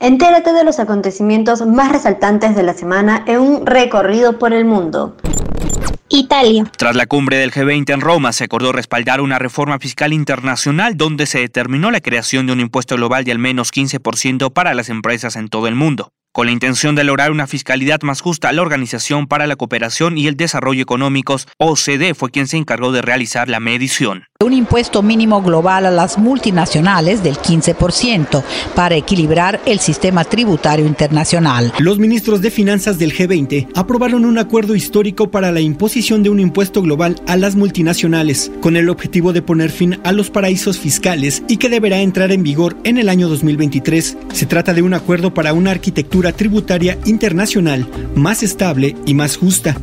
Entérate de los acontecimientos más resaltantes de la semana en un recorrido por el mundo. Italia. Tras la cumbre del G20 en Roma, se acordó respaldar una reforma fiscal internacional donde se determinó la creación de un impuesto global de al menos 15% para las empresas en todo el mundo. Con la intención de lograr una fiscalidad más justa, la Organización para la Cooperación y el Desarrollo Económicos, OCDE, fue quien se encargó de realizar la medición. Un impuesto mínimo global a las multinacionales del 15% para equilibrar el sistema tributario internacional. Los ministros de Finanzas del G20 aprobaron un acuerdo histórico para la imposición de un impuesto global a las multinacionales, con el objetivo de poner fin a los paraísos fiscales y que deberá entrar en vigor en el año 2023. Se trata de un acuerdo para una arquitectura tributaria internacional más estable y más justa.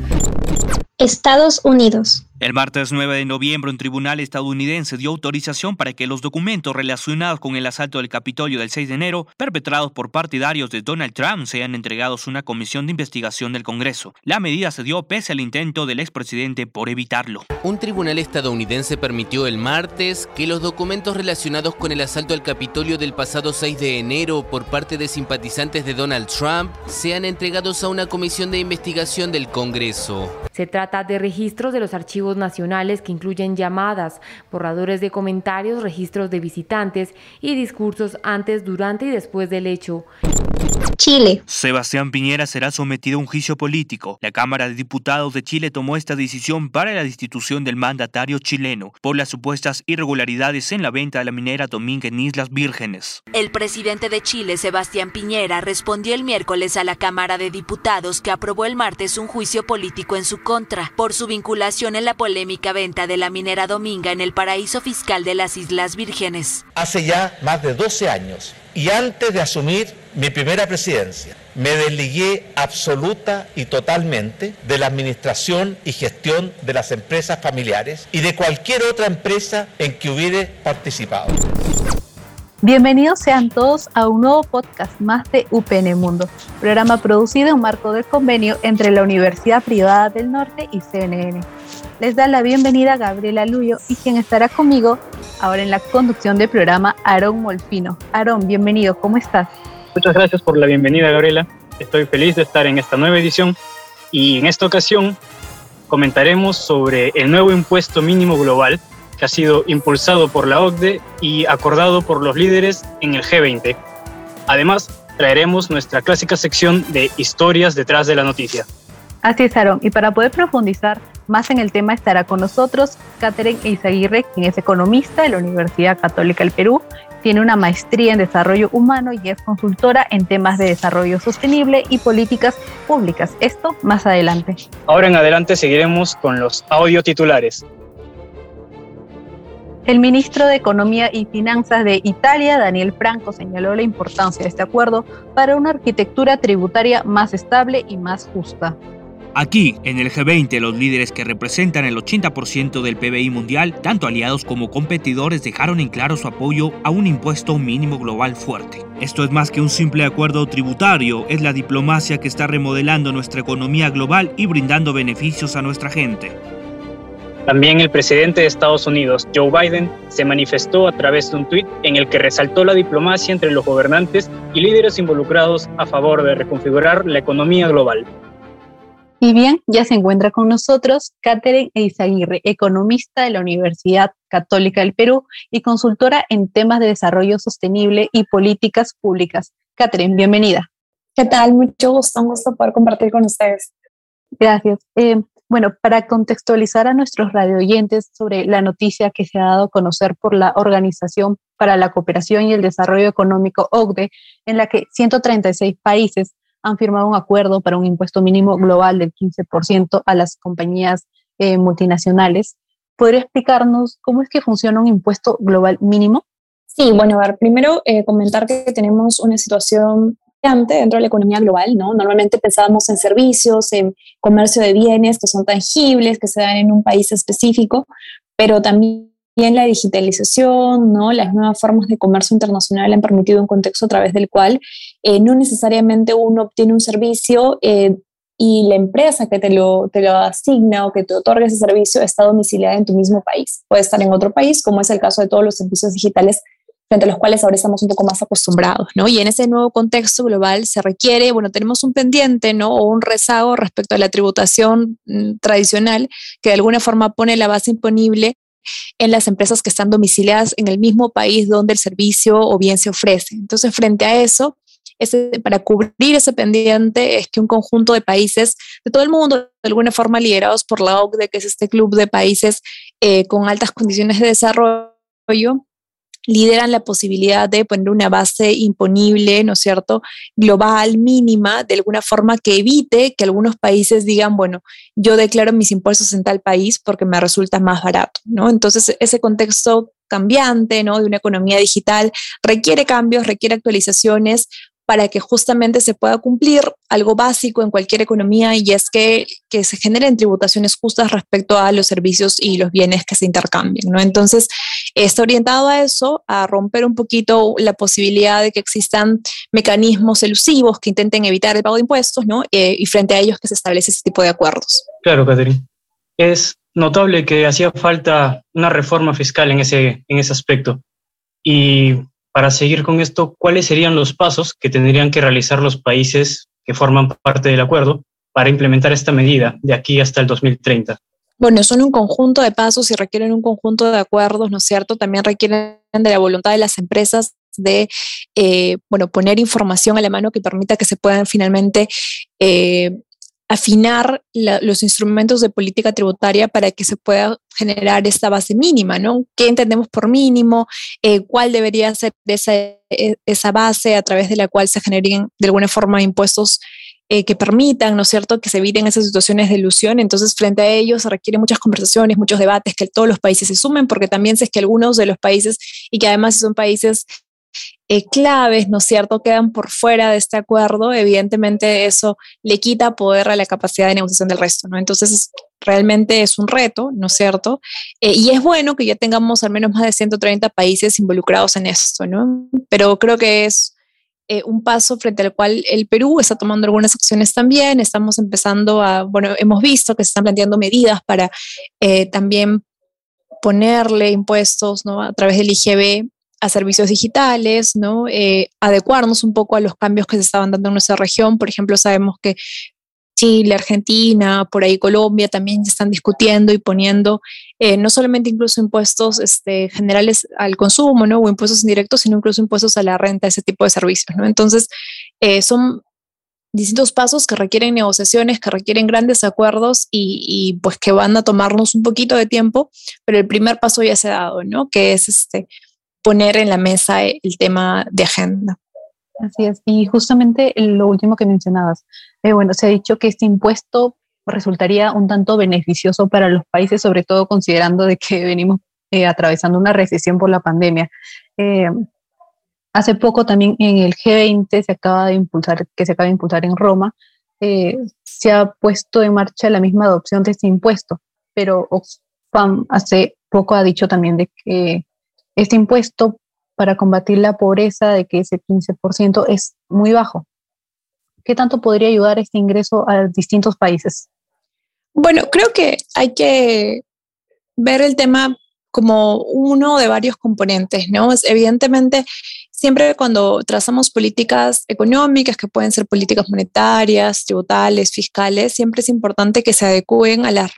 Estados Unidos. El martes 9 de noviembre, un tribunal estadounidense dio autorización para que los documentos relacionados con el asalto del Capitolio del 6 de enero, perpetrados por partidarios de Donald Trump, sean entregados a una comisión de investigación del Congreso. La medida se dio pese al intento del expresidente por evitarlo. Un tribunal estadounidense permitió el martes que los documentos relacionados con el asalto al Capitolio del pasado 6 de enero por parte de simpatizantes de Donald Trump sean entregados a una comisión de investigación del Congreso. Se trata de registros de los archivos nacionales que incluyen llamadas, borradores de comentarios, registros de visitantes y discursos antes, durante y después del hecho. Chile. Sebastián Piñera será sometido a un juicio político. La Cámara de Diputados de Chile tomó esta decisión para la destitución del mandatario chileno por las supuestas irregularidades en la venta de la minera Dominga en Islas Vírgenes. El presidente de Chile, Sebastián Piñera, respondió el miércoles a la Cámara de Diputados que aprobó el martes un juicio político en su contra por su vinculación en la polémica venta de la minera Dominga en el paraíso fiscal de las Islas Vírgenes. Hace ya más de 12 años y antes de asumir mi primera presidencia, me desligué absoluta y totalmente de la administración y gestión de las empresas familiares y de cualquier otra empresa en que hubiere participado. Bienvenidos sean todos a un nuevo podcast más de UPN Mundo, programa producido en marco del convenio entre la Universidad Privada del Norte y CNN. Les da la bienvenida Gabriela Luyo y quien estará conmigo ahora en la conducción del programa, Aarón Molfino. Aarón, bienvenido, ¿cómo estás? Muchas gracias por la bienvenida, Gabriela. Estoy feliz de estar en esta nueva edición y en esta ocasión comentaremos sobre el nuevo impuesto mínimo global que ha sido impulsado por la OCDE y acordado por los líderes en el G20. Además, traeremos nuestra clásica sección de historias detrás de la noticia. Así es, Aaron. Y para poder profundizar más en el tema estará con nosotros Catherine Eizaguirre, quien es economista de la Universidad Católica del Perú tiene una maestría en desarrollo humano y es consultora en temas de desarrollo sostenible y políticas públicas. Esto más adelante. Ahora en adelante seguiremos con los audio titulares. El ministro de Economía y Finanzas de Italia, Daniel Franco, señaló la importancia de este acuerdo para una arquitectura tributaria más estable y más justa. Aquí, en el G20, los líderes que representan el 80% del PBI mundial, tanto aliados como competidores, dejaron en claro su apoyo a un impuesto mínimo global fuerte. Esto es más que un simple acuerdo tributario, es la diplomacia que está remodelando nuestra economía global y brindando beneficios a nuestra gente. También el presidente de Estados Unidos, Joe Biden, se manifestó a través de un tuit en el que resaltó la diplomacia entre los gobernantes y líderes involucrados a favor de reconfigurar la economía global. Y bien, ya se encuentra con nosotros Catherine Eizaguirre, economista de la Universidad Católica del Perú y consultora en temas de desarrollo sostenible y políticas públicas. Catherine, bienvenida. ¿Qué tal? Mucho gusto, un gusto poder compartir con ustedes. Gracias. Eh, bueno, para contextualizar a nuestros radioyentes sobre la noticia que se ha dado a conocer por la Organización para la Cooperación y el Desarrollo Económico OCDE, en la que 136 países han firmado un acuerdo para un impuesto mínimo global del 15% a las compañías eh, multinacionales. ¿Podría explicarnos cómo es que funciona un impuesto global mínimo? Sí, bueno, a ver, primero eh, comentar que tenemos una situación dentro de la economía global, ¿no? Normalmente pensábamos en servicios, en comercio de bienes que son tangibles, que se dan en un país específico, pero también la digitalización, ¿no? las nuevas formas de comercio internacional han permitido un contexto a través del cual eh, no necesariamente uno obtiene un servicio eh, y la empresa que te lo, te lo asigna o que te otorga ese servicio está domiciliada en tu mismo país. Puede estar en otro país, como es el caso de todos los servicios digitales frente a los cuales ahora estamos un poco más acostumbrados, ¿no? Y en ese nuevo contexto global se requiere, bueno, tenemos un pendiente, ¿no? O un rezago respecto a la tributación mm, tradicional que de alguna forma pone la base imponible en las empresas que están domiciliadas en el mismo país donde el servicio o bien se ofrece. Entonces, frente a eso, para cubrir ese pendiente es que un conjunto de países de todo el mundo, de alguna forma liderados por la OCDE, que es este club de países eh, con altas condiciones de desarrollo, lideran la posibilidad de poner una base imponible, ¿no es cierto?, global, mínima, de alguna forma que evite que algunos países digan, bueno, yo declaro mis impuestos en tal país porque me resulta más barato, ¿no? Entonces, ese contexto cambiante, ¿no?, de una economía digital requiere cambios, requiere actualizaciones para que justamente se pueda cumplir algo básico en cualquier economía y es que, que, se generen tributaciones justas respecto a los servicios y los bienes que se intercambien, ¿no? Entonces, está orientado a eso, a romper un poquito la posibilidad de que existan mecanismos elusivos que intenten evitar el pago de impuestos, ¿no? Eh, y frente a ellos que se establece ese tipo de acuerdos. Claro, Catherine. Es notable que hacía falta una reforma fiscal en ese, en ese aspecto. Y para seguir con esto, ¿cuáles serían los pasos que tendrían que realizar los países que forman parte del acuerdo para implementar esta medida de aquí hasta el 2030? Bueno, son un conjunto de pasos y requieren un conjunto de acuerdos, ¿no es cierto? También requieren de la voluntad de las empresas de, eh, bueno, poner información a la mano que permita que se puedan finalmente eh, afinar los instrumentos de política tributaria para que se pueda generar esta base mínima, ¿no? ¿Qué entendemos por mínimo? Eh, ¿Cuál debería ser esa, e, esa base a través de la cual se generen de alguna forma impuestos eh, que permitan, ¿no es cierto?, que se eviten esas situaciones de ilusión. Entonces, frente a ello, se requieren muchas conversaciones, muchos debates, que todos los países se sumen, porque también sé que algunos de los países, y que además son países eh, claves, ¿no es cierto?, quedan por fuera de este acuerdo, evidentemente eso le quita poder a la capacidad de negociación del resto, ¿no? Entonces, realmente es un reto, ¿no es cierto? Eh, y es bueno que ya tengamos al menos más de 130 países involucrados en esto, ¿no? Pero creo que es eh, un paso frente al cual el Perú está tomando algunas acciones también, estamos empezando a, bueno, hemos visto que se están planteando medidas para también ponerle impuestos ¿no? a través del IGB a servicios digitales, ¿no? Eh, adecuarnos un poco a los cambios que se estaban dando en nuestra región. Por ejemplo, sabemos que Chile, Argentina, por ahí Colombia también están discutiendo y poniendo eh, no solamente incluso impuestos este, generales al consumo, ¿no? O impuestos indirectos, sino incluso impuestos a la renta, ese tipo de servicios. Entonces, eh, son distintos pasos que requieren negociaciones, que requieren grandes acuerdos y, y, pues que van a tomarnos un poquito de tiempo, pero el primer paso ya se ha dado, ¿no? Que es este, poner en la mesa el tema de agenda. Así es. Y justamente lo último que mencionabas, eh, bueno, se ha dicho que este impuesto resultaría un tanto beneficioso para los países, sobre todo considerando de que venimos eh, atravesando una recesión por la pandemia. Eh, hace poco también en el G20 se acaba de impulsar, que se acaba de impulsar en Roma, se ha puesto en marcha la misma adopción de este impuesto, pero Oxfam hace poco ha dicho también de que este impuesto para combatir la pobreza de que ese 15% es muy bajo. ¿Qué tanto podría ayudar este ingreso a distintos países? Bueno, creo que hay que ver el tema como uno de varios componentes, ¿no? evidentemente, siempre cuando trazamos políticas económicas, que pueden ser políticas monetarias, tributales, fiscales, siempre es importante que se adecúen a las,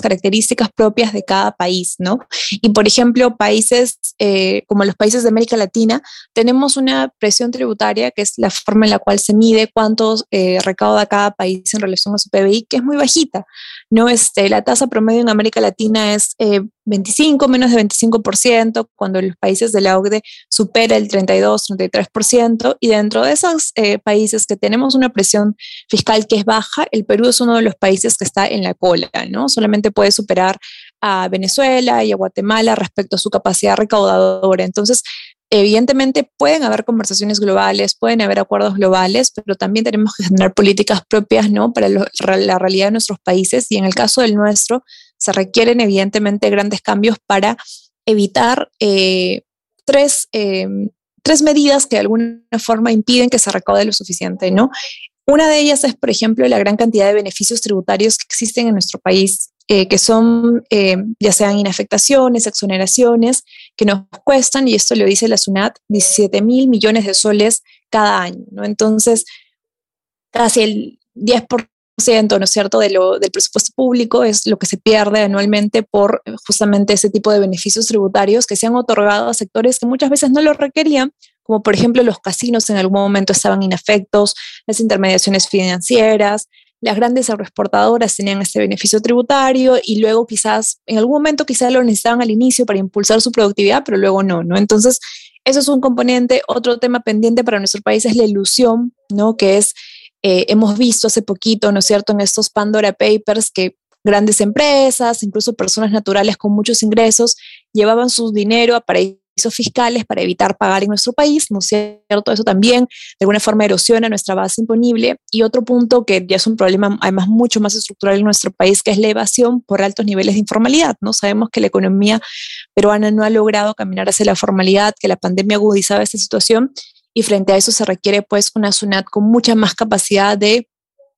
características propias de cada país, ¿no? Y por ejemplo, países eh, como los países de América Latina, tenemos una presión tributaria, que es la forma en la cual se mide cuánto eh, recauda cada país en relación a su PBI, que es muy bajita, ¿no? Este, la tasa promedio en América Latina es 25, eh, menos de 25%, cuando los países de la OCDE supera el 32, 33%, y dentro de esos eh, países que tenemos una presión fiscal que es baja, el Perú es uno de los países que está en la cola, ¿no? Solamente puede superar a Venezuela y a Guatemala respecto a su capacidad recaudadora. Entonces, evidentemente pueden haber conversaciones globales, pueden haber acuerdos globales, pero también tenemos que generar políticas propias ¿no? para la realidad de nuestros países y en el caso del nuestro se requieren evidentemente grandes cambios para evitar eh, tres, eh, tres medidas que de alguna forma impiden que se recaude lo suficiente. ¿no? Una de ellas es, por ejemplo, la gran cantidad de beneficios tributarios que existen en nuestro país eh, que son ya sean inafectaciones, exoneraciones, que nos cuestan, y esto lo dice la SUNAT, 17 mil millones de soles cada año. ¿no? Entonces, casi el 10%. ¿No es cierto?, de lo, del presupuesto público es lo que se pierde anualmente por justamente ese tipo de beneficios tributarios que se han otorgado a sectores que muchas veces no lo requerían, como por ejemplo los casinos en algún momento estaban inafectos, las intermediaciones financieras, las grandes agroexportadoras tenían este beneficio tributario y luego quizás, en algún momento quizás lo necesitaban al inicio para impulsar su productividad, pero luego no, ¿no? Entonces, eso es un componente. Otro tema pendiente para nuestro país es la ilusión, ¿no? Que es, eh, hemos visto hace poquito, ¿no es cierto?, en estos Pandora Papers que grandes empresas, incluso personas naturales con muchos ingresos, llevaban su dinero a paraísos fiscales para evitar pagar en nuestro país, ¿no es cierto? Eso también de alguna forma erosiona nuestra base imponible. Y otro punto que ya es un problema además mucho más estructural en nuestro país, que es la evasión por altos niveles de informalidad, ¿no? Sabemos que la economía peruana no ha logrado caminar hacia la formalidad, que la pandemia agudizaba esta situación y frente a eso se requiere pues una SUNAT con mucha más capacidad de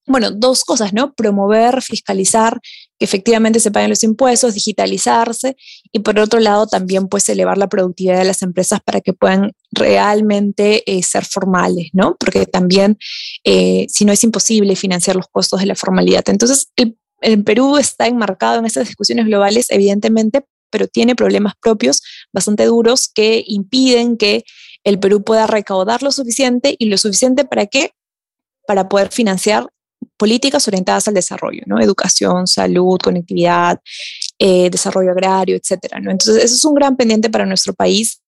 bueno, dos cosas, ¿no? Promover, fiscalizar, que efectivamente se paguen los impuestos, digitalizarse y por otro lado también pues elevar la productividad de las empresas para que puedan realmente eh, ser formales, ¿no? Porque también eh, si no es imposible financiar los costos de la formalidad. Entonces, el, Perú está enmarcado en estas discusiones globales, evidentemente, pero tiene problemas propios bastante duros que impiden que el Perú pueda recaudar lo suficiente y lo suficiente para qué? Para poder financiar políticas orientadas al desarrollo, ¿no? Educación, salud, conectividad, eh, desarrollo agrario, etcétera. Entonces, eso es un gran pendiente para nuestro país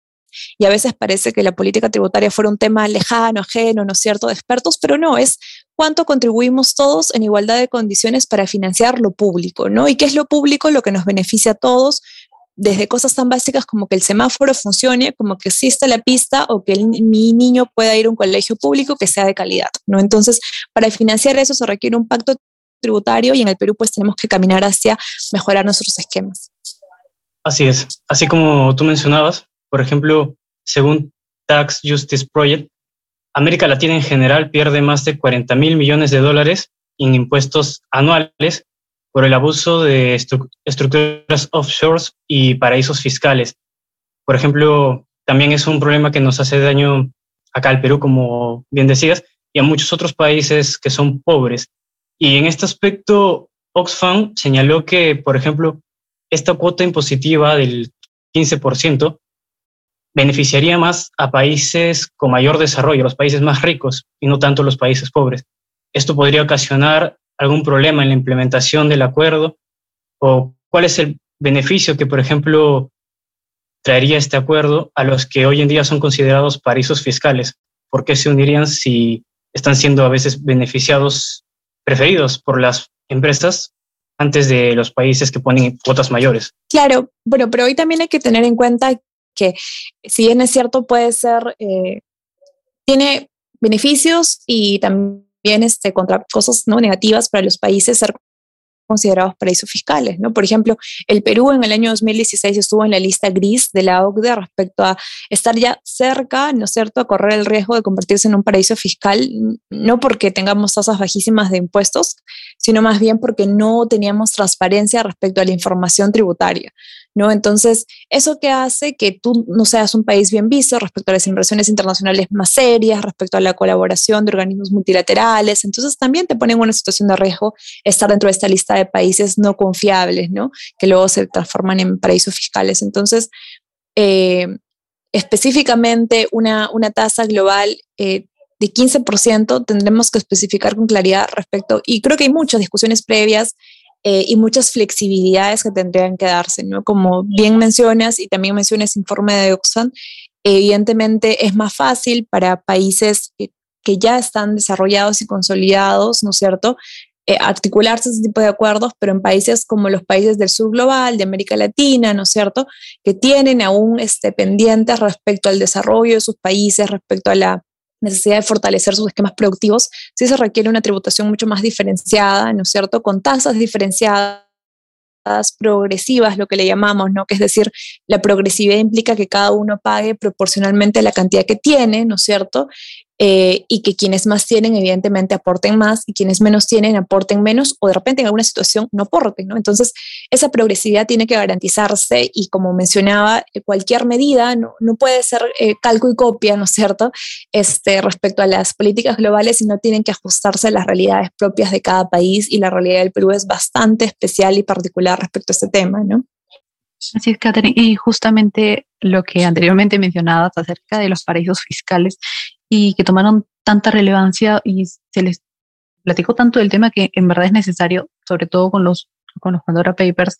y a veces parece que la política tributaria fuera un tema lejano, ajeno, ¿no es cierto?, de expertos, pero no, es cuánto contribuimos todos en igualdad de condiciones para financiar lo público, ¿no? ¿Y qué es lo público? Lo que nos beneficia a todos, desde cosas tan básicas como que el semáforo funcione, como que exista la pista o que mi niño pueda ir a un colegio público que sea de calidad, ¿no? Entonces, para financiar eso se requiere un pacto tributario y en el Perú pues tenemos que caminar hacia mejorar nuestros esquemas. Así es. Así como tú mencionabas, por ejemplo, según Tax Justice Project, América Latina en general pierde más de 40 mil millones de dólares en impuestos anuales por el abuso de estructuras offshores y paraísos fiscales. Por ejemplo, también es un problema que nos hace daño acá al Perú, como bien decías, y a muchos otros países que son pobres. Y en este aspecto, Oxfam señaló que, por ejemplo, esta cuota impositiva del 15% beneficiaría más a países con mayor desarrollo, los países más ricos, y no tanto los países pobres. Esto podría ocasionar algún problema en la implementación del acuerdo? ¿O cuál es el beneficio que, por ejemplo, traería este acuerdo a los que hoy en día son considerados paraísos fiscales? ¿Por qué se unirían si están siendo a veces beneficiados, preferidos por las empresas antes de los países que ponen cuotas mayores? Claro, bueno, pero hoy también hay que tener en cuenta que si bien es cierto, puede ser, eh, tiene beneficios y también este, contra cosas ¿no? negativas para los países ser considerados paraísos fiscales, ¿no? Por ejemplo, el Perú en el año 2016 estuvo en la lista gris de la OCDE respecto a estar ya cerca, ¿no es cierto?, a correr el riesgo de convertirse en un paraíso fiscal, no porque tengamos tasas bajísimas de impuestos, sino más bien porque no teníamos transparencia respecto a la información tributaria, ¿no? Entonces, eso que hace que tú no seas un país bien visto respecto a las inversiones internacionales más serias, respecto a la colaboración de organismos multilaterales, entonces también te pone en una situación de riesgo estar dentro de esta lista de países no confiables, ¿no? Que luego se transforman en paraísos fiscales. Entonces, eh, específicamente una, una, tasa global eh, de 15% tendremos que especificar con claridad respecto, y creo que hay muchas discusiones previas eh, y muchas flexibilidades que tendrían que darse, ¿no? Como bien mencionas y también mencionas informe de Oxfam, evidentemente es más fácil para países que ya están desarrollados y consolidados, ¿no es cierto?, eh, articularse ese tipo de acuerdos, pero en países como los países del sur global, de América Latina, ¿no es cierto?, que tienen aún este, pendientes respecto al desarrollo de sus países, respecto a la necesidad de fortalecer sus esquemas productivos, sí se requiere una tributación mucho más diferenciada, ¿no es cierto?, con tasas diferenciadas progresivas, lo que le llamamos, ¿no? Que es decir, la progresividad implica que cada uno pague proporcionalmente la cantidad que tiene, ¿no es cierto? Eh, y que quienes más tienen, evidentemente, aporten más y quienes menos tienen, aporten menos o de repente en alguna situación no aporten, ¿no? Entonces, esa progresividad tiene que garantizarse y como mencionaba, eh, cualquier medida no, no puede ser eh, calco y copia, ¿no es cierto?, este, respecto a las políticas globales, sino tienen que ajustarse a las realidades propias de cada país y la realidad del Perú es bastante especial y particular respecto a este tema, ¿no? Así es, Catherine. Y justamente lo que anteriormente mencionabas acerca de los paraísos fiscales y que tomaron tanta relevancia y se les platicó tanto del tema que en verdad es necesario, sobre todo con los, con los Pandora Papers.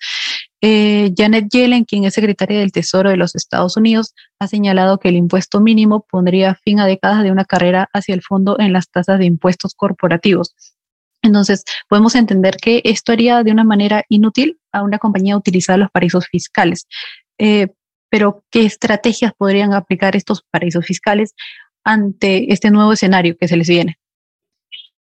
Eh, Janet Yellen, quien es secretaria del Tesoro de los Estados Unidos, ha señalado que el impuesto mínimo pondría fin a décadas de una carrera hacia el fondo en las tasas de impuestos corporativos. Entonces, podemos entender que esto haría de una manera inútil a una compañía utilizar los paraísos fiscales. Eh, pero, ¿qué estrategias podrían aplicar estos paraísos fiscales ante este nuevo escenario que se les viene.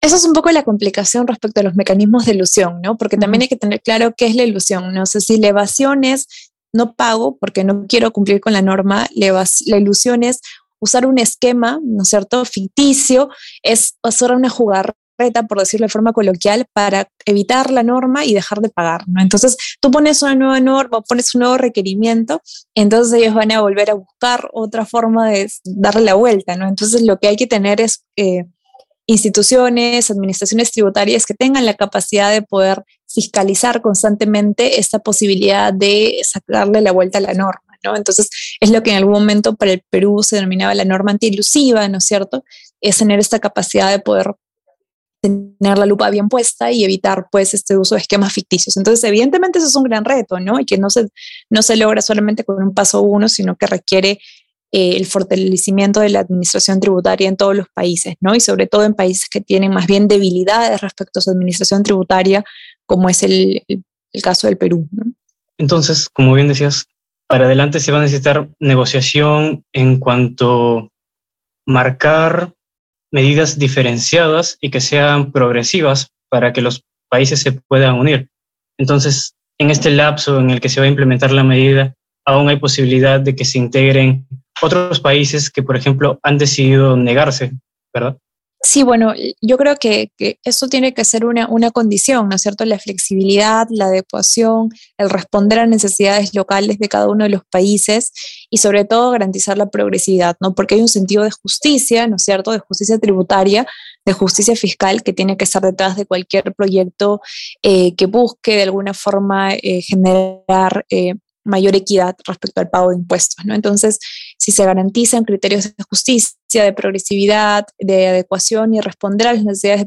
Eso es un poco la complicación respecto a los mecanismos de ilusión, ¿no? Porque también hay que tener claro qué es la ilusión. No sé si la evasión es no pago porque no quiero cumplir con la norma, la, ilusión es usar un esquema, ¿no es cierto?, ficticio, es hacer una jugada por decirlo de forma coloquial, para evitar la norma y dejar de pagar, ¿no? Entonces, tú pones una nueva norma, pones un nuevo requerimiento, entonces ellos van a volver a buscar otra forma de darle la vuelta, ¿no? Entonces, lo que hay que tener es eh, instituciones, administraciones tributarias que tengan la capacidad de poder fiscalizar constantemente esta posibilidad de sacarle la vuelta a la norma. ¿no? Entonces, es lo que en algún momento para el Perú se denominaba la norma antiilusiva, ¿no es cierto? Es tener esta capacidad de poder tener la lupa bien puesta y evitar pues este uso de esquemas ficticios. Entonces, evidentemente eso es un gran reto, ¿no? Y que no se, no se logra solamente con un paso uno, sino que requiere eh, el fortalecimiento de la administración tributaria en todos los países, ¿no? Y sobre todo en países que tienen más bien debilidades respecto a su administración tributaria, como es el, el caso del Perú, ¿no? Entonces, como bien decías, para adelante se va a necesitar negociación en cuanto marcar medidas diferenciadas y que sean progresivas para que los países se puedan unir. Entonces, en este lapso en el que se va a implementar la medida, aún hay posibilidad de que se integren otros países que, por ejemplo, han decidido negarse, ¿verdad? Sí, bueno, yo creo que, eso tiene que ser una, una, condición, ¿no es cierto? La flexibilidad, la adecuación, el responder a necesidades locales de cada uno de los países y sobre todo garantizar la progresividad, ¿no? Porque hay un sentido de justicia, ¿no es cierto? De justicia tributaria, de justicia fiscal que tiene que estar detrás de cualquier proyecto eh, que busque de alguna forma eh, generar eh, mayor equidad respecto al pago de impuestos, ¿no? Entonces, si se garantizan criterios de justicia, de progresividad, de adecuación y responder a las necesidades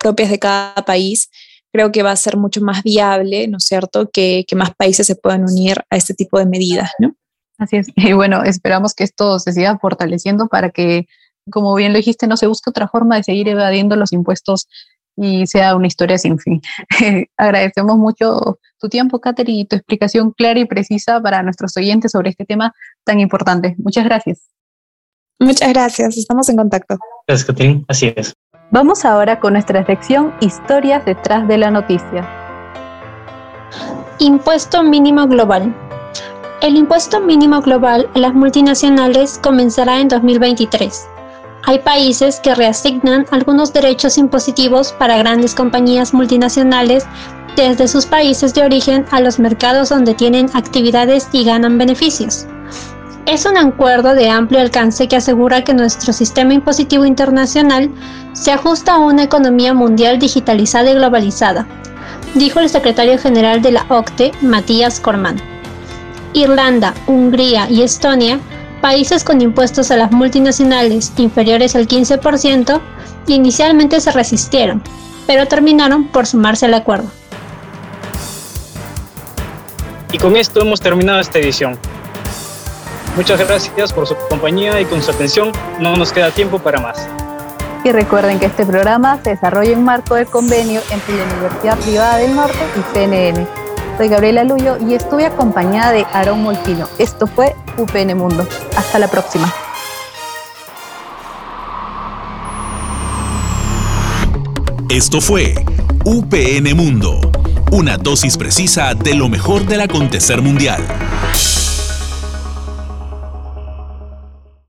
propias de cada país, creo que va a ser mucho más viable, ¿no es cierto?, que, que más países se puedan unir a este tipo de medidas, ¿no? Así es. Y bueno, esperamos que esto se siga fortaleciendo para que, como bien lo dijiste, no se busque otra forma de seguir evadiendo los impuestos y sea una historia sin fin. Agradecemos mucho tu tiempo, Katherine, y tu explicación clara y precisa para nuestros oyentes sobre este tema tan importante. Muchas gracias. Muchas gracias, estamos en contacto. Gracias, Katherine. Así es. Vamos ahora con nuestra sección Historias detrás de la noticia. Impuesto mínimo global. El impuesto mínimo global a las multinacionales comenzará en 2023 hay países que reasignan algunos derechos impositivos para grandes compañías multinacionales desde sus países de origen a los mercados donde tienen actividades y ganan beneficios. Es un acuerdo de amplio alcance que asegura que nuestro sistema impositivo internacional se ajusta a una economía mundial digitalizada y globalizada, dijo el secretario general de la OCTE, Matías Corman. Irlanda, Hungría y Estonia países con impuestos a las multinacionales inferiores al 15% inicialmente se resistieron, pero terminaron por sumarse al acuerdo. Y con esto hemos terminado esta edición. Muchas gracias por su compañía y con su atención. No nos queda tiempo para más. Y recuerden que este programa se desarrolla en marco del convenio entre la Universidad Privada del Norte y CNN. Soy Gabriela Luyo y estuve acompañada de Aarón Moltino. Esto fue UPN Mundo. Hasta la próxima. Esto fue UPN Mundo, una dosis precisa de lo mejor del acontecer mundial.